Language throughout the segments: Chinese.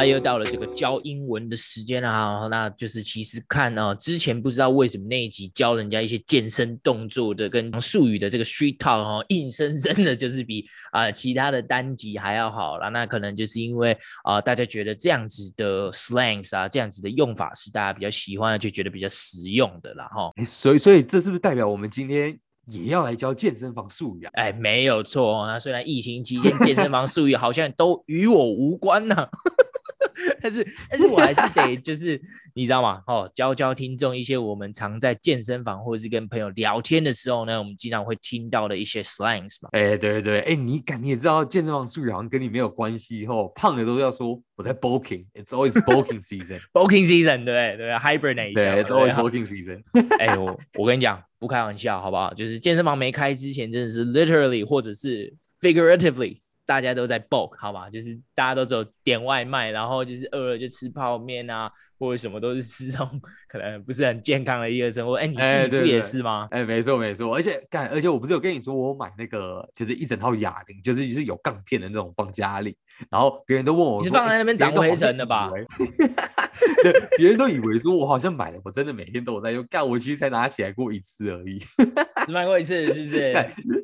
了，又到了这个教英文的时间了哈，那就是其实看啊，之前不知道为什么那一集教人家一些健身动作的跟术语的这个 street talk 哈，硬生生的就是比啊、呃、其他的单集还要好了。那可能就是因为啊、呃、大家觉得这样子的 slangs 啊，这样子的用法是大家比较喜欢的，就觉得比较实用的啦哈。所以所以这是不是代表我们今天也要来教健身房术语啊？哎，没有错。哦那虽然疫情期间健身房术语好像都与我无关呢、啊。但是，但是我还是得，就是你知道吗？哦，教教听众一些我们常在健身房或者是跟朋友聊天的时候呢，我们经常会听到的一些 slangs 嘛。哎，对对对，哎，你敢你也知道健身房术语好像跟你没有关系哦。胖的都要说我在 bulking，it's always bulking season，bulking season，对对，hibernate，对，it's always bulking season。哎，我我跟你讲，不开玩笑，好不好？就是健身房没开之前，真的是 literally 或者是 figuratively。大家都在 bulk 好吧，就是大家都走点外卖，然后就是饿了就吃泡面啊，或者什么都是吃这种可能不是很健康的一个生活。哎，你自己不也是吗？哎，没错没错，而且干，而且我不是有跟你说我买那个就是一整套哑铃，就是是有杠片的那种放家里，然后别人都问我，你是放在那边长灰尘的吧？对，别人都以为说我好像买了，我真的每天都有在用，干，我其实才拿起来过一次而已，只买过一次是不是？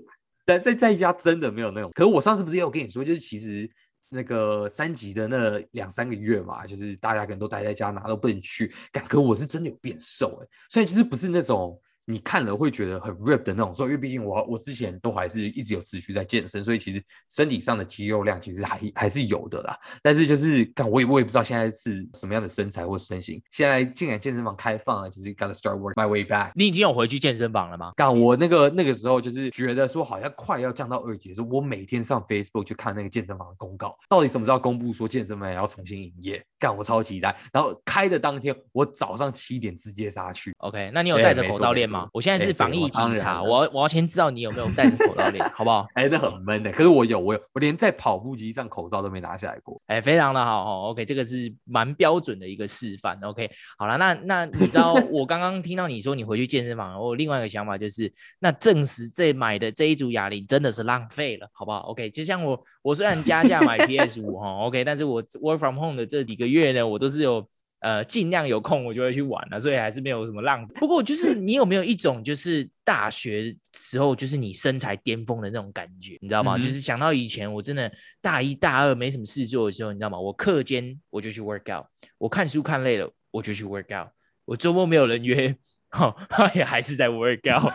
但在在家真的没有那种，可是我上次不是也有跟你说，就是其实那个三级的那两三个月嘛，就是大家可能都待在家，哪都不能去，感可我是真的有变瘦哎，所以就是不是那种。你看了会觉得很 rip 的那种，所以因为毕竟我我之前都还是一直有持续在健身，所以其实身体上的肌肉量其实还还是有的啦。但是就是干我也我也不知道现在是什么样的身材或身形。现在竟然健身房开放了，就是 gotta start work my way back。你已经有回去健身房了吗？干我那个那个时候就是觉得说好像快要降到二级的时候，我每天上 Facebook 去看那个健身房的公告，到底什么时候公布说健身房也要重新营业？干我超期待。然后开的当天，我早上七点直接杀去。OK，那你有戴着口罩练吗？我现在是防疫警察，我要我要先知道你有没有戴着口罩脸，好不好？哎，那很闷的。可是我有，我有，我连在跑步机上口罩都没拿下来过。哎，非常的好哦。OK，这个是蛮标准的一个示范。OK，好了，那那你知道 我刚刚听到你说你回去健身房，我有另外一个想法就是，那证实这买的这一组哑铃真的是浪费了，好不好？OK，就像我我虽然加价买 PS 五哈，OK，但是我 Work from Home 的这几个月呢，我都是有。呃，尽量有空我就会去玩了，所以还是没有什么浪费。不过就是你有没有一种就是大学时候就是你身材巅峰的那种感觉，你知道吗？嗯、就是想到以前我真的大一大二没什么事做的时候，你知道吗？我课间我就去 work out，我看书看累了我就去 work out，我周末没有人约，哈，也还是在 work out。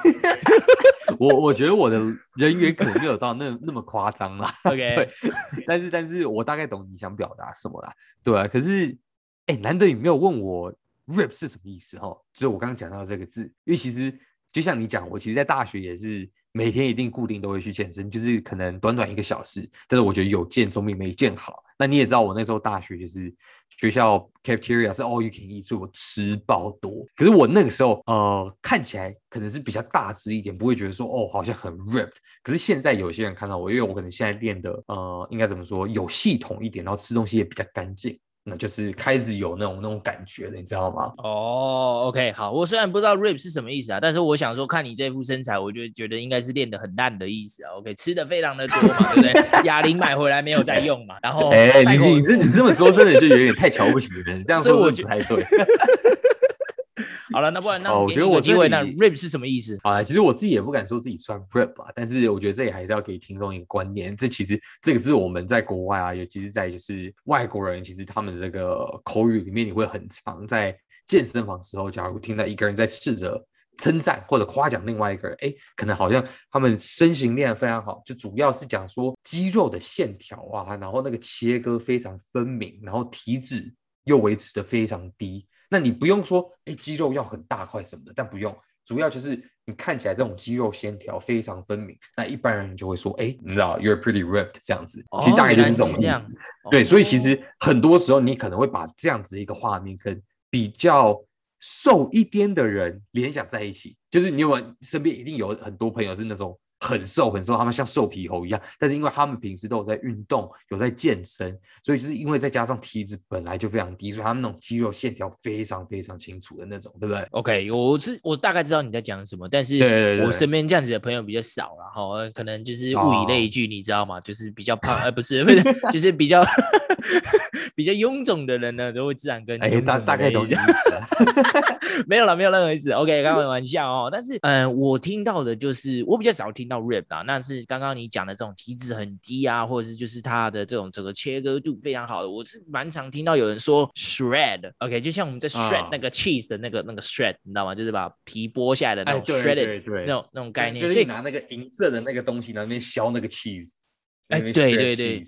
我我觉得我的人缘可能没有到那那么夸张啦。OK，对，但是但是我大概懂你想表达什么啦，对啊，可是。哎，难得你没有问我 rip 是什么意思哈？就是我刚刚讲到这个字，因为其实就像你讲，我其实，在大学也是每天一定固定都会去健身，就是可能短短一个小时，但是我觉得有健总比没健好。那你也知道，我那时候大学就是学校 cafeteria 是 all you can eat，所以我吃爆多。可是我那个时候呃看起来可能是比较大只一点，不会觉得说哦好像很 ripped。可是现在有些人看到我，因为我可能现在练的呃应该怎么说有系统一点，然后吃东西也比较干净。那就是开始有那种那种感觉了，你知道吗？哦、oh，OK，好，我虽然不知道 rip 是什么意思啊，但是我想说，看你这副身材，我就觉得应该是练得很烂的意思啊。OK，吃的非常的多嘛，对不对？哑铃买回来没有在用嘛，然后 哎、欸，你你这你这么说，真的就有点太瞧不起人，这样说我觉得不太对。好了，那不然那我觉得我机会，那 rip 是什么意思？啊，其实我自己也不敢说自己算 rip 吧，但是我觉得这也还是要给听众一个观念，这其实这个是我们在国外啊，尤其是在就是外国人，其实他们这个口语里面，你会很常在健身房时候，假如听到一个人在试着称赞或者夸奖另外一个人，哎，可能好像他们身形练得非常好，就主要是讲说肌肉的线条啊，然后那个切割非常分明，然后体脂又维持得非常低。那你不用说，哎，肌肉要很大块什么的，但不用，主要就是你看起来这种肌肉线条非常分明，那一般人就会说，哎，你知道，you're pretty ripped 这样子，其实大概就是这种意思。哦、对、哦，所以其实很多时候你可能会把这样子一个画面跟比较瘦一点的人联想在一起，就是你有，有身边一定有很多朋友是那种很瘦很瘦，他们像瘦皮猴一样。但是因为他们平时都有在运动，有在健身，所以就是因为再加上体脂本来就非常低，所以他们那种肌肉线条非常非常清楚的那种，对不对？OK，我是我大概知道你在讲什么，但是我身边这样子的朋友比较少，然后可能就是物以类聚，你知道吗？就是比较胖，呃，不是 不是，就是比较 比较臃肿的人呢，都会自然跟你大大概懂。没有了，没有任何意思。OK，开玩笑哦。但是，嗯、呃，我听到的就是我比较少听到 Rip 啊，那是刚刚你讲的这种体脂很低啊，或者是就是它的这种整个切割度非常好的，我是蛮常听到有人说 shred。OK，就像我们在 shred 那个 cheese 的那个、uh, 那个 shred，你知道吗？就是把皮剥下来的那种 shredded 那种那种概念。所以拿那个银色的那个东西，然后那边削那个 cheese。哎，对对对。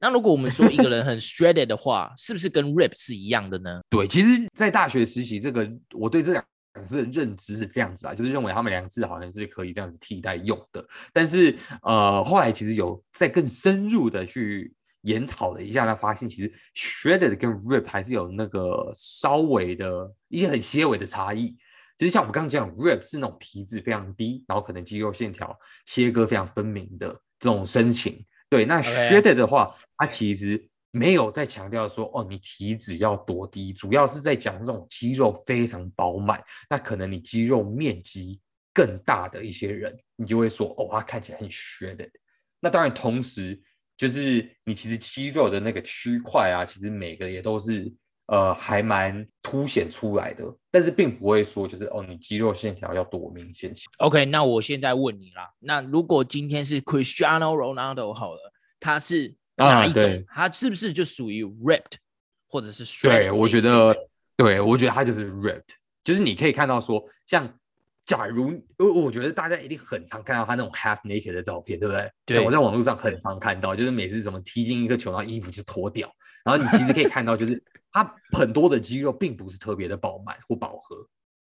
那如果我们说一个人很 shredded 的话，是不是跟 rip 是一样的呢？对，其实，在大学实习这个，我对这两个字的认知是这样子啊，就是认为他们两个字好像是可以这样子替代用的。但是，呃，后来其实有再更深入的去研讨了一下，他发现其实 shredded 跟 rip 还是有那个稍微的一些很些微的差异。其实像我们刚刚讲，rip 是那种体脂非常低，然后可能肌肉线条切割非常分明的这种身形。对，那 shredded 的话，它其实没有在强调说哦，你体脂要多低，主要是在讲这种肌肉非常饱满，那可能你肌肉面积更大的一些人，你就会说哦，他看起来很 shredded。那当然，同时就是你其实肌肉的那个区块啊，其实每个也都是呃还蛮凸显出来的，但是并不会说就是哦，你肌肉线条要多明显。OK，那我现在问你啦，那如果今天是 Cristiano Ronaldo 好了，他是哪一种？啊、他是不是就属于 ripped 或者是？对，我觉得，对我觉得他就是 ripped，就是你可以看到说，像假如我我觉得大家一定很常看到他那种 half naked 的照片，对不对？对，我在网络上很常看到，就是每次怎么踢进一个球，然后衣服就脱掉，然后你其实可以看到，就是。他很多的肌肉并不是特别的饱满或饱和，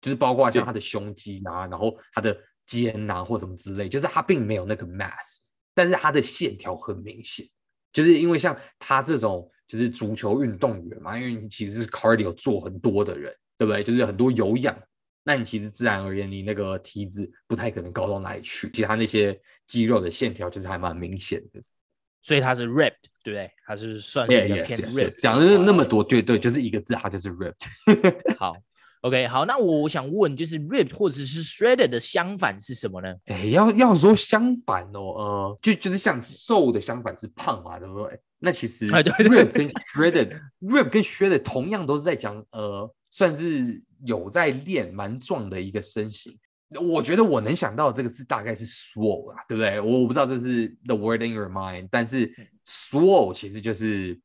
就是包括像他的胸肌啊，然后他的肩啊或什么之类，就是他并没有那个 mass，但是他的线条很明显，就是因为像他这种就是足球运动员嘛，因为你其实是 cardio 做很多的人，对不对？就是很多有氧，那你其实自然而然你那个体脂不太可能高到哪里去，其他那些肌肉的线条其实还蛮明显的。所以他是 ripped，对不对？他是算是一个偏 ripped。讲的那么多，对对，就是一个字，他就是 ripped。好，OK，好，那我想问，就是 ripped 或者是 shredded 的相反是什么呢？哎，要要说相反哦，呃，就就是像瘦的相反是胖嘛，对不对？那其实 ripped 跟 shredded，ripped 跟 shredded 同样都是在讲，呃，算是有在练蛮壮的一个身形。我觉得我能想到的这个字大概是 swole 啊，对不对？我我不知道这是 the word in your mind，但是 swoll 其实就是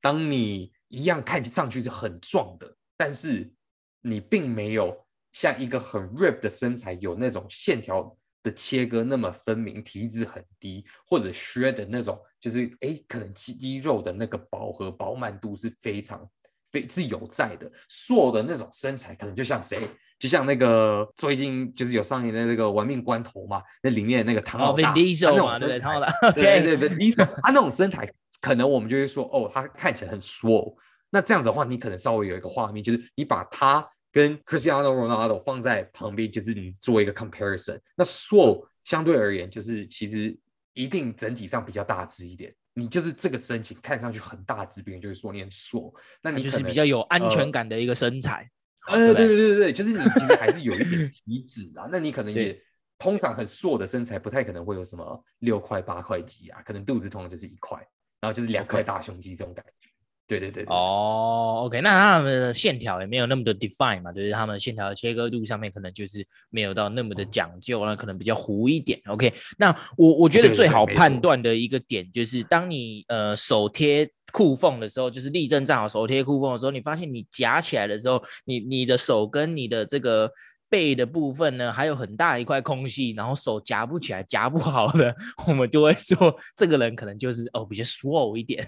当你一样看上去是很壮的，但是你并没有像一个很 rip 的身材有那种线条的切割那么分明，体脂很低，或者 shred 的那种，就是哎，可能肌肉的那个饱和饱满度是非常非是有在的。swole 的那种身材可能就像谁？就像那个最近就是有上映的那个《玩命关头》嘛，那里面那个唐老大，他那种身材，对对 对，Vin Diesel，他那种身材，可能我们就会说，哦，他看起来很 swole。那这样子的话，你可能稍微有一个画面，就是你把他跟 Cristiano Ronaldo 放在旁边，就是你做一个 comparison。那 swole 相对而言，就是其实一定整体上比较大只一点。你就是这个身形看上去很大只，别人就会说你很 swole。那你就是比较有安全感的一个身材。呃呃，对对对对，就是你其实还是有一点体脂啊，那你可能 也通常很硕的身材，不太可能会有什么六块八块肌啊，可能肚子通常就是一块，然后就是两块大胸肌这种感觉。对对，对。哦，OK，那他们的线条也没有那么的 define 嘛，就是他们线条的切割度上面可能就是没有到那么的讲究，那可能比较糊一点。OK，那我我觉得最好判断的一个点就是，当你呃手贴。裤缝的时候，就是立正站好，手贴裤缝的时候，你发现你夹起来的时候，你你的手跟你的这个背的部分呢，还有很大一块空隙，然后手夹不起来，夹不好的，我们就会说这个人可能就是哦比较 slow 一点。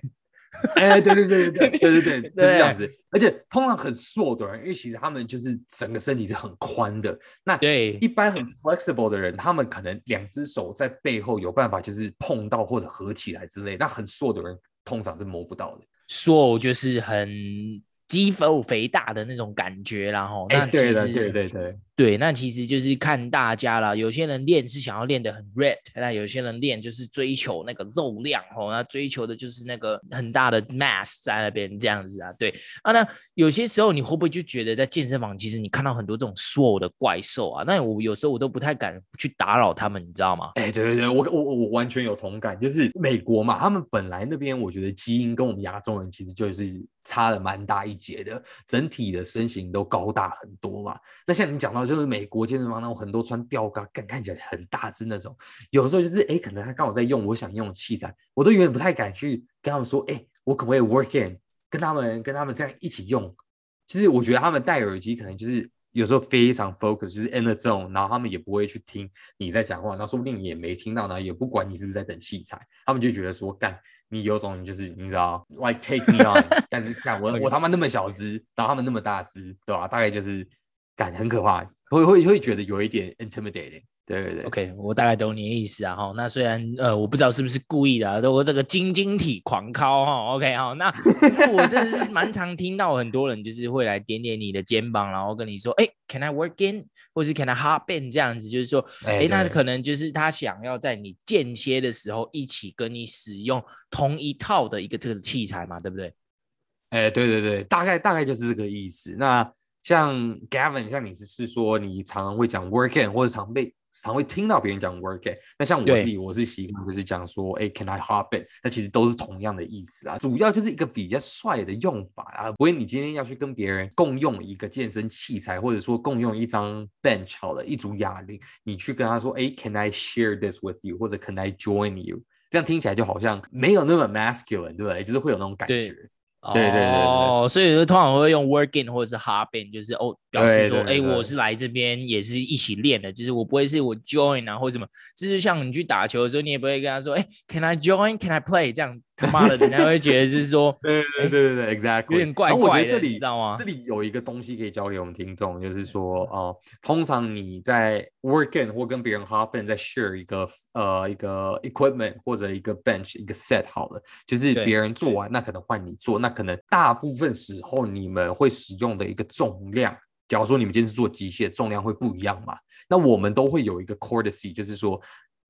哎，对对对对对对对对，就是这样子。而且通常很 swole 的人，因为其实他们就是整个身体是很宽的。那对一般很 flexible 的人，他们可能两只手在背后有办法就是碰到或者合起来之类。那很 swole 的人。通常是摸不到的，瘦就是很肌肉肥大的那种感觉，然后那其实、欸、对对对对对，那其实就是看大家啦。有些人练是想要练得很 red，那有些人练就是追求那个肉量哦，那追求的就是那个很大的 mass 在那边这样子啊。对啊，那有些时候你会不会就觉得在健身房，其实你看到很多这种 s w o l 的怪兽啊？那我有时候我都不太敢去打扰他们，你知道吗？哎，对对对，我我我完全有同感。就是美国嘛，他们本来那边我觉得基因跟我们亚洲人其实就是。差了蛮大一截的，整体的身形都高大很多嘛。那像你讲到，就是美国健身房那种很多穿吊嘎，看看起来很大只那种，有时候就是哎，可能他刚好在用我想用的器材，我都有点不太敢去跟他们说，哎，我可不可以 work in，跟他们跟他们这样一起用。其实我觉得他们戴耳机可能就是。有时候非常 focus，就是 in the zone，然后他们也不会去听你在讲话，然后说不定也没听到，然后也不管你是不是在等器材，他们就觉得说干你有种就是你知道，like take me on，但是看我 我他妈那么小只，然后他们那么大只，对吧？大概就是干很可怕，会会会觉得有一点 intimidating。对对对，OK，我大概懂你的意思啊哈。那虽然呃，我不知道是不是故意的，啊，都这个晶晶体狂敲哈。OK 哈，那我真的是蛮常听到很多人就是会来点点你的肩膀，然后跟你说，哎，Can I work in，或是 Can I hop in 这样子，就是说，哎，那可能就是他想要在你间歇的时候一起跟你使用同一套的一个这个器材嘛，对不对？哎，对对对，大概大概就是这个意思。那像 Gavin，像你是说你常常会讲 work in，或者常被。常会听到别人讲 work in，那像我自己，我是习惯就是讲说，哎，can I hop in？那其实都是同样的意思啊，主要就是一个比较帅的用法啊。不会，你今天要去跟别人共用一个健身器材，或者说共用一张 bench 好了，一组哑铃，你去跟他说，哎，can I share this with you？或者 can I join you？这样听起来就好像没有那么 masculine，对不对？就是会有那种感觉。对对对，对，哦，所以就通常会用 work in 或者是 hop in，就是哦，表示说，哎，我是来这边也是一起练的，就是我不会是我 join 啊或者什么，就是像你去打球的时候，你也不会跟他说，哎，can I join？Can I play？这样。他妈的，人家会觉得就是说，对对对对对，exactly，有点怪怪的。这里你知道吗？这里有一个东西可以教给我们听众，就是说，哦、呃，通常你在 work in 或跟别人 hop in，在 share 一个呃一个 equipment 或者一个 bench 一个 set 好了，就是别人做完，那可能换你做，那可能大部分时候你们会使用的一个重量，假如说你们今天是做机械，重量会不一样嘛？那我们都会有一个 courtesy，就是说。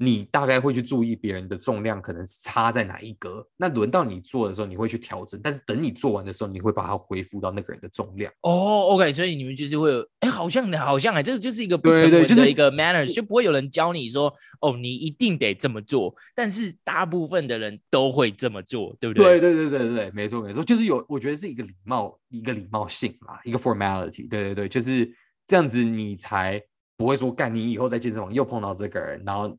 你大概会去注意别人的重量可能差在哪一格，那轮到你做的时候，你会去调整。但是等你做完的时候，你会把它恢复到那个人的重量。哦、oh，OK，所以你们就是会有，哎、欸，好像的，好像哎，这个就是一个不成文的一个 manners，就，就不会有人教你说，哦，你一定得这么做。但是大部分的人都会这么做，对不对？对对对对对，没错没错，就是有，我觉得是一个礼貌，一个礼貌性嘛，一个 formality。对对对，就是这样子，你才不会说，干你以后在健身房又碰到这个人，然后。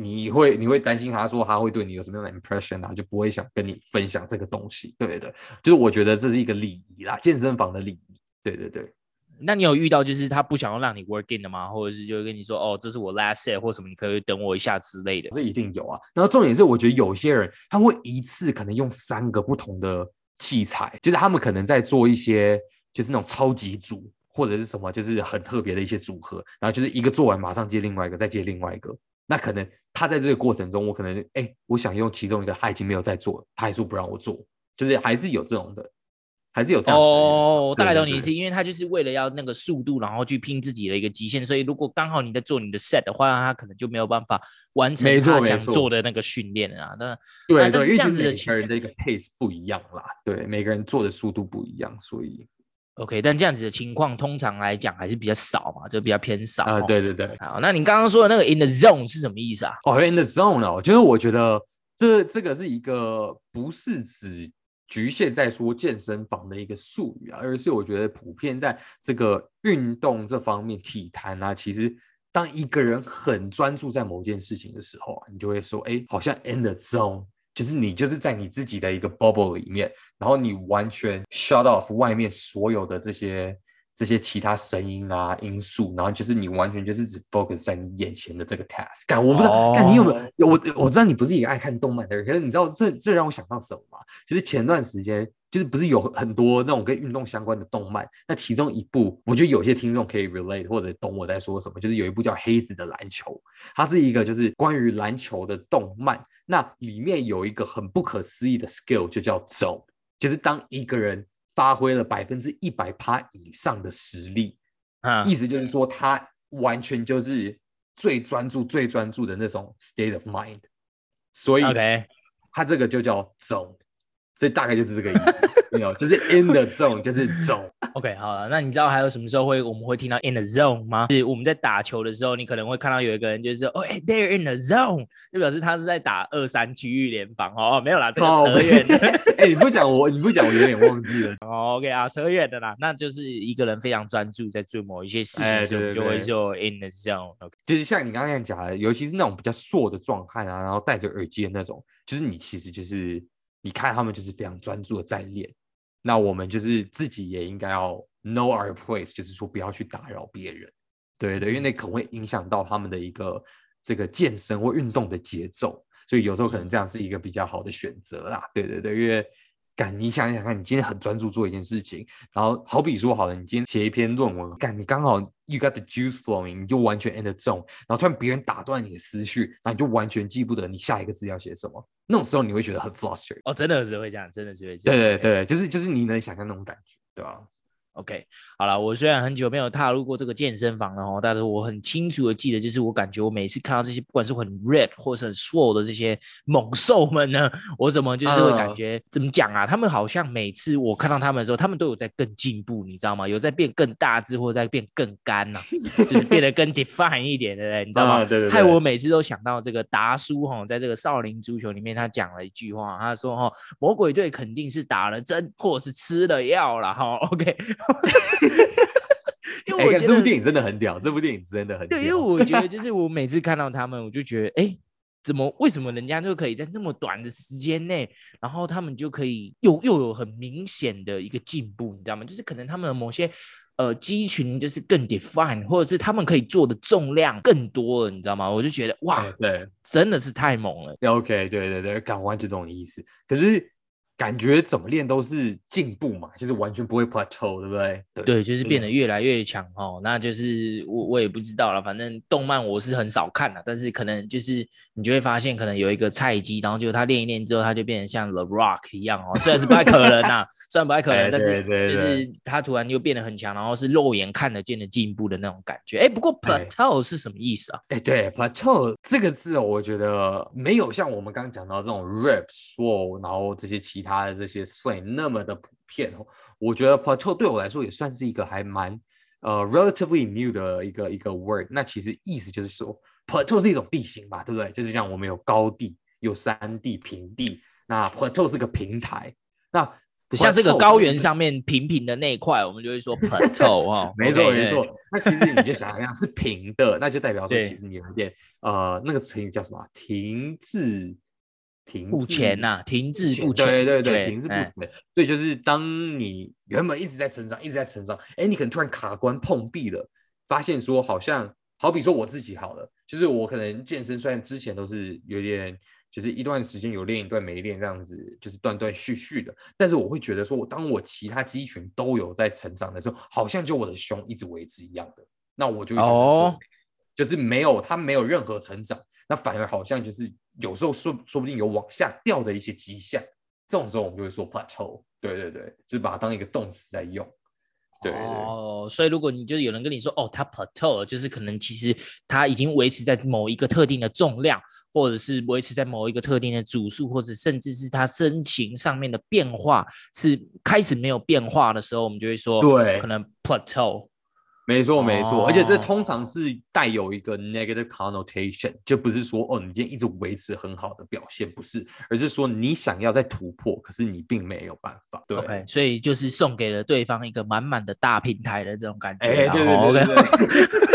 你会你会担心他说他会对你有什么样的 impression 啊，就不会想跟你分享这个东西，对对对，就是我觉得这是一个礼仪啦，健身房的礼仪，对对对。那你有遇到就是他不想要让你 work in 的吗？或者是就跟你说哦，这是我 last set 或什么，你可以等我一下之类的？这一定有啊。然后重点是，我觉得有些人他会一次可能用三个不同的器材，就是他们可能在做一些就是那种超级组或者是什么，就是很特别的一些组合，然后就是一个做完马上接另外一个，再接另外一个。那可能他在这个过程中，我可能哎、欸，我想用其中一个，他已经没有在做了，他还说不让我做，就是还是有这种的，还是有这样子的。哦，我大概懂你意思，因为他就是为了要那个速度，然后去拼自己的一个极限，所以如果刚好你在做你的 set 的话，他可能就没有办法完成他想做的那个训练啊。那对对，因为这样子的每个人的一个 pace 不一样啦，对，每个人做的速度不一样，所以。OK，但这样子的情况通常来讲还是比较少嘛，就比较偏少啊。对对对，好，那你刚刚说的那个 in the zone 是什么意思啊？哦，in the zone 哦，就是我觉得这这个是一个不是只局限在说健身房的一个术语啊，而是我觉得普遍在这个运动这方面，体坛啊，其实当一个人很专注在某件事情的时候啊，你就会说，哎，好像 in the zone。就是你就是在你自己的一个 bubble 里面，然后你完全 shut off 外面所有的这些这些其他声音啊因素，然后就是你完全就是只 focus 在你眼前的这个 task。干，我不知道，干、oh. 你有没有？我我知道你不是一个爱看动漫的人，可是你知道这这让我想到什么吗？就是前段时间就是不是有很多那种跟运动相关的动漫，那其中一部我觉得有些听众可以 relate 或者懂我在说什么，就是有一部叫《黑子的篮球》，它是一个就是关于篮球的动漫。那里面有一个很不可思议的 skill，就叫 zone，就是当一个人发挥了百分之一百趴以上的实力，啊，意思就是说他完全就是最专注、最专注的那种 state of mind，所以他这个就叫 zone，所以大概就是这个意思。没有，就是 in the zone，就是 zone。OK，好了，那你知道还有什么时候会我们会听到 in the zone 吗？是我们在打球的时候，你可能会看到有一个人就是哦，哎，they're in the zone，就表示他是在打二三区域联防哦。没有啦，这个扯远的。哎、欸，你不讲我，你不讲我有点忘记了。哦，OK 啊，扯远的啦，那就是一个人非常专注在做某一些事情的时候，就会说 in the zone。OK，就是像你刚刚讲的，尤其是那种比较硕的壮汉啊，然后戴着耳机的那种，就是你其实就是你看他们就是非常专注的在练。那我们就是自己也应该要 know our place，就是说不要去打扰别人，对对，因为那可能会影响到他们的一个这个健身或运动的节奏，所以有时候可能这样是一个比较好的选择啦，对对对，因为。干，你想想看，你今天很专注做一件事情，然后好比说好了，你今天写一篇论文，干，你刚好 you got the juice flowing，你就完全 in the zone，然后突然别人打断你的思绪，然后你就完全记不得你下一个字要写什么，那种时候你会觉得很 flustered。哦，真的是会这样，真的是会这样。对对对，就是就是你能想象那种感觉，对吧？OK，好了，我虽然很久没有踏入过这个健身房了哦，但是我很清楚的记得，就是我感觉我每次看到这些不管是很 rip 或是很 swole 的这些猛兽们呢，我怎么就是会感觉、uh. 怎么讲啊？他们好像每次我看到他们的时候，他们都有在更进步，你知道吗？有在变更大只，或者在变更干呐、啊，就是变得更 define 一点，对不对？你知道吗？Uh, 对对对。害我每次都想到这个达叔哈，在这个少林足球里面，他讲了一句话，他说哈，魔鬼队肯定是打了针或是吃了药了哈。OK。因为我觉得、欸、这部电影真的很屌，这部电影真的很屌。对，因为我觉得 就是我每次看到他们，我就觉得，哎、欸，怎么为什么人家就可以在那么短的时间内，然后他们就可以又又有很明显的一个进步，你知道吗？就是可能他们的某些呃肌群就是更 define，或者是他们可以做的重量更多了，你知道吗？我就觉得哇，对，真的是太猛了。OK，对对对，感完全这种意思。可是。感觉怎么练都是进步嘛，就是完全不会 plateau，对不对？对，对就是变得越来越强哦。那就是我我也不知道了，反正动漫我是很少看了，但是可能就是你就会发现，可能有一个菜鸡，然后就他练一练之后，他就变成像 The Rock 一样哦。虽然是不太可能呐，虽然不太可能，但是就是他突然就变得很强，然后是肉眼看得见的进步的那种感觉。哎，不过 plateau 是什么意思啊？哎，对，plateau 这个字哦，我觉得没有像我们刚刚讲到这种 reps、swole，然后这些其他。他的这些 slang 那么的普遍哦，我觉得 plateau 对我来说也算是一个还蛮呃 relatively new 的一个一个 word。那其实意思就是说 plateau 是一种地形嘛，对不对？就是像我们有高地、有山地、平地。那 plateau 是个平台，那像这个高原上面平平的那一块，我们就会说 plateau 哦。没错没错。那其实你就想象是平的，那就代表说其实你有点呃那个成语叫什么？停滞。不前呐，停滞不前，对对对，停滞不前。所以就是当你原本一直在成长，一直在成长，哎，你可能突然卡关碰壁了，发现说好像，好比说我自己好了，就是我可能健身，虽然之前都是有点，就是一段时间有练，一段没练这样子，就是断断续续的，但是我会觉得说，我当我其他肌群都有在成长的时候，好像就我的胸一直维持一样的，那我就会觉得说。Oh. 就是没有，他没有任何成长，那反而好像就是有时候说说不定有往下掉的一些迹象，这种时候我们就会说 plateau，对对对，就是把它当一个动词在用。对，哦，所以如果你就是有人跟你说，哦，它 plateau 就是可能其实它已经维持在某一个特定的重量，或者是维持在某一个特定的组数，或者甚至是他身形上面的变化是开始没有变化的时候，我们就会说，对，可能 plateau。没错，没错，而且这通常是带有一个 negative connotation，就不是说哦，你今天一直维持很好的表现，不是，而是说你想要再突破，可是你并没有办法。对，okay, 所以就是送给了对方一个满满的大平台的这种感觉。哎，对对对对对。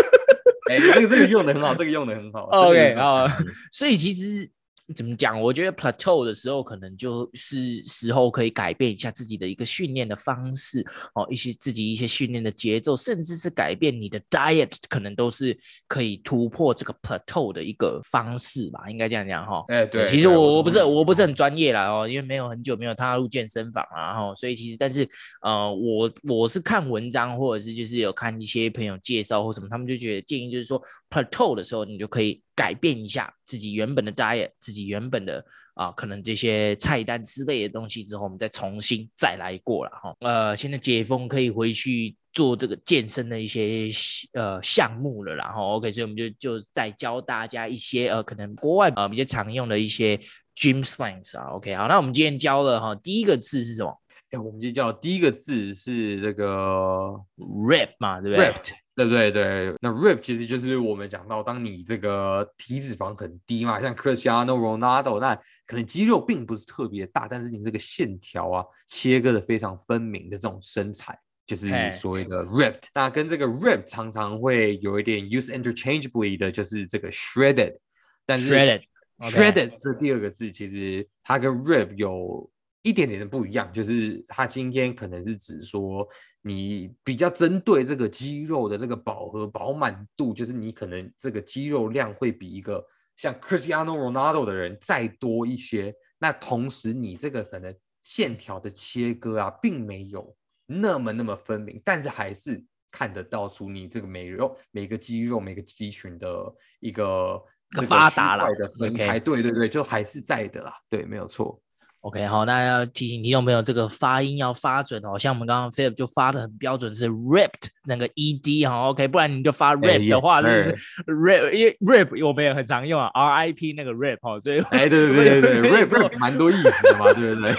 哎，这个这个用的很好，这个用的很好。OK 啊，所以其实。怎么讲？我觉得 plateau 的时候，可能就是时候可以改变一下自己的一个训练的方式哦，一些自己一些训练的节奏，甚至是改变你的 diet，可能都是可以突破这个 plateau 的一个方式吧，应该这样讲哈。哎，对，其实我我不是我不是很专业啦哦，因为没有很久没有踏入健身房啊哈，所以其实但是呃，我我是看文章或者是就是有看一些朋友介绍或什么，他们就觉得建议就是说 plateau 的时候，你就可以。改变一下自己原本的 diet，自己原本的啊，可能这些菜单之类的东西之后，我们再重新再来过了哈。呃，现在解封可以回去做这个健身的一些呃项目了，然后 OK，所以我们就就再教大家一些呃可能国外呃比较常用的一些 gym slangs 啊，OK，好，那我们今天教了哈第一个字是什么？哎，我们就叫第一个字是这个 rip 嘛，对不对？ripped，对不对？对，那 rip 其实就是我们讲到，当你这个体脂肪很低嘛，像 Cristiano Ronaldo，那可能肌肉并不是特别大，但是你这个线条啊切割的非常分明的这种身材。就是所谓的 ripped，那跟这个 rip 常常会有一点 use interchangeably 的，就是这个 shredded。但是 shredded shredded 这第二个字其实它跟 rip 有一点点的不一样，就是他今天可能是指说你比较针对这个肌肉的这个饱和饱满度，就是你可能这个肌肉量会比一个像 Cristiano Ronaldo 的人再多一些。那同时你这个可能线条的切割啊，并没有。那么那么分明，但是还是看得到出你这个每肉每个肌肉每个肌群的一个个发达了的分开，对对对，就还是在的啦，对，没有错。OK，好，那要提醒听众朋友，这个发音要发准哦。像我们刚刚 Philip 就发的很标准，是 ripped 那个 ed 哈，OK，不然你就发 rip 的话，就是 rip，因为 rip 我们也很常用啊，RIP 那个 rip 哈，所以哎，对对对对对，rip rip 蛮多意思的嘛，对不对？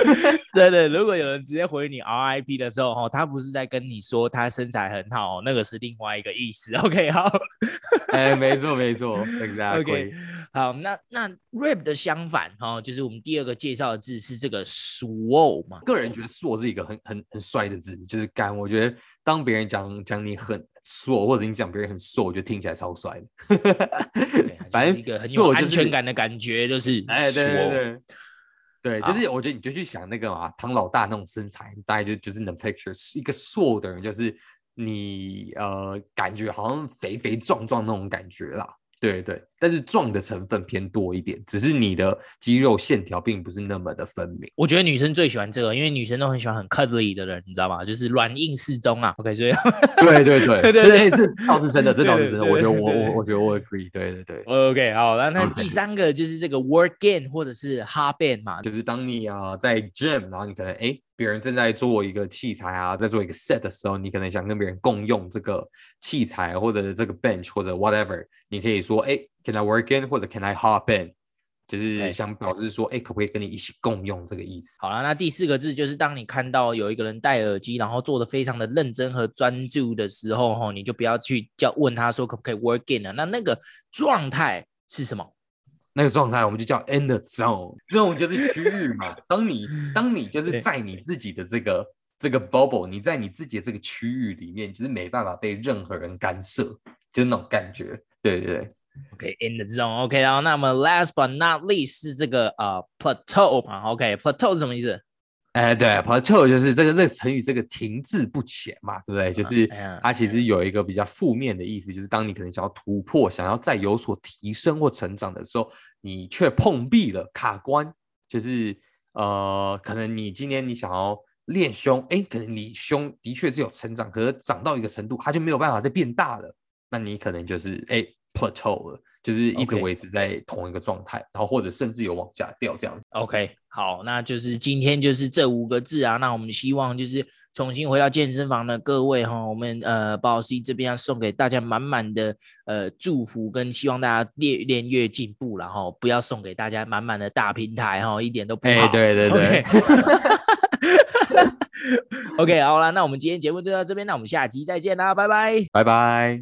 对对，如果有人直接回你 RIP 的时候哈，他不是在跟你说他身材很好，那个是另外一个意思。OK，好，哎，没错没错，Exactly。好，那那 rip 的相反哈，就是我们第二个介绍的字是。这个 swole 嘛，个人觉得 swole 是一个很很很帅的字，就是干。我觉得当别人讲讲你很 swole，或者你讲别人很瘦，我觉得听起来超帅的。反正一个很有安全感的感觉，就是哎，对对对，对，就是我觉得你就去想那个嘛，唐老大那种身材，大概就就是能 picture 一个 swole 的人，就是你呃感觉好像肥肥壮壮那种感觉啦。对对，但是壮的成分偏多一点，只是你的肌肉线条并不是那么的分明。我觉得女生最喜欢这个，因为女生都很喜欢很 cuddly 的人，你知道吗？就是软硬适中啊。OK，所以 对对对对对，这倒是真的，这倒是真的。我觉得我我我觉得我 agree。对对对。OK，好，那那第三个就是这个 work in 或者是 hop in 嘛，就是当你啊在 gym，然后你可能哎。别人正在做一个器材啊，在做一个 set 的时候，你可能想跟别人共用这个器材或者这个 bench 或者 whatever，你可以说，哎，Can I work in？或者 Can I hop in？就是想表示说，哎，可不可以跟你一起共用这个意思？好了，那第四个字就是当你看到有一个人戴耳机，然后做的非常的认真和专注的时候，吼，你就不要去叫问他说可不可以 work in 了，那那个状态是什么？那个状态我们就叫 in the zone，zone 就是区域嘛。当你 当你就是在你自己的这个这个 bubble，你在你自己的这个区域里面，就是没办法被任何人干涉，就是那种感觉。对对对。OK，in the zone。OK，然后那么 last but not least 是这个呃、uh, plateau 嘛。OK，plateau、okay, 是什么意思？哎，对，plateau 就是这个这个成语，这个停滞不前嘛，对不对？就是它其实有一个比较负面的意思，就是当你可能想要突破，想要再有所提升或成长的时候，你却碰壁了，卡关。就是呃，可能你今天你想要练胸，哎，可能你胸的确是有成长，可是长到一个程度，它就没有办法再变大了，那你可能就是哎 plateau 了。就是一直维持在同一个状态.然后或者甚至有往下掉这样。OK，好，那就是今天就是这五个字啊。那我们希望就是重新回到健身房的各位哈，我们呃包老师这边要送给大家满满的呃祝福，跟希望大家越练越进步，然后不要送给大家满满的大平台哈，一点都不好。Hey, 对对对。OK，, 好了，那我们今天节目就到这边，那我们下期再见啦，拜拜，拜拜。